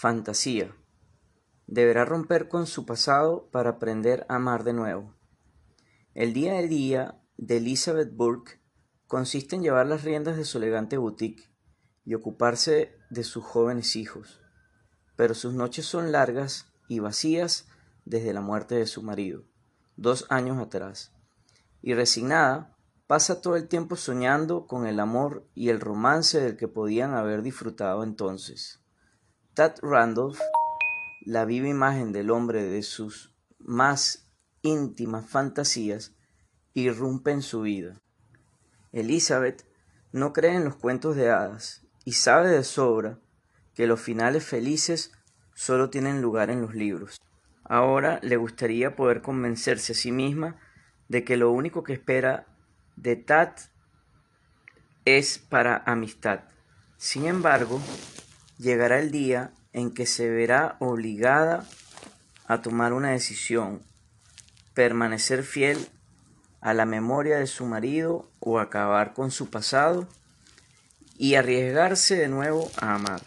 Fantasía. Deberá romper con su pasado para aprender a amar de nuevo. El día a día de Elizabeth Burke consiste en llevar las riendas de su elegante boutique y ocuparse de sus jóvenes hijos, pero sus noches son largas y vacías desde la muerte de su marido, dos años atrás, y resignada pasa todo el tiempo soñando con el amor y el romance del que podían haber disfrutado entonces. Tad Randolph, la viva imagen del hombre de sus más íntimas fantasías, irrumpe en su vida. Elizabeth no cree en los cuentos de hadas y sabe de sobra que los finales felices solo tienen lugar en los libros. Ahora le gustaría poder convencerse a sí misma de que lo único que espera de Tad es para amistad. Sin embargo, llegará el día en que se verá obligada a tomar una decisión, permanecer fiel a la memoria de su marido o acabar con su pasado y arriesgarse de nuevo a amar.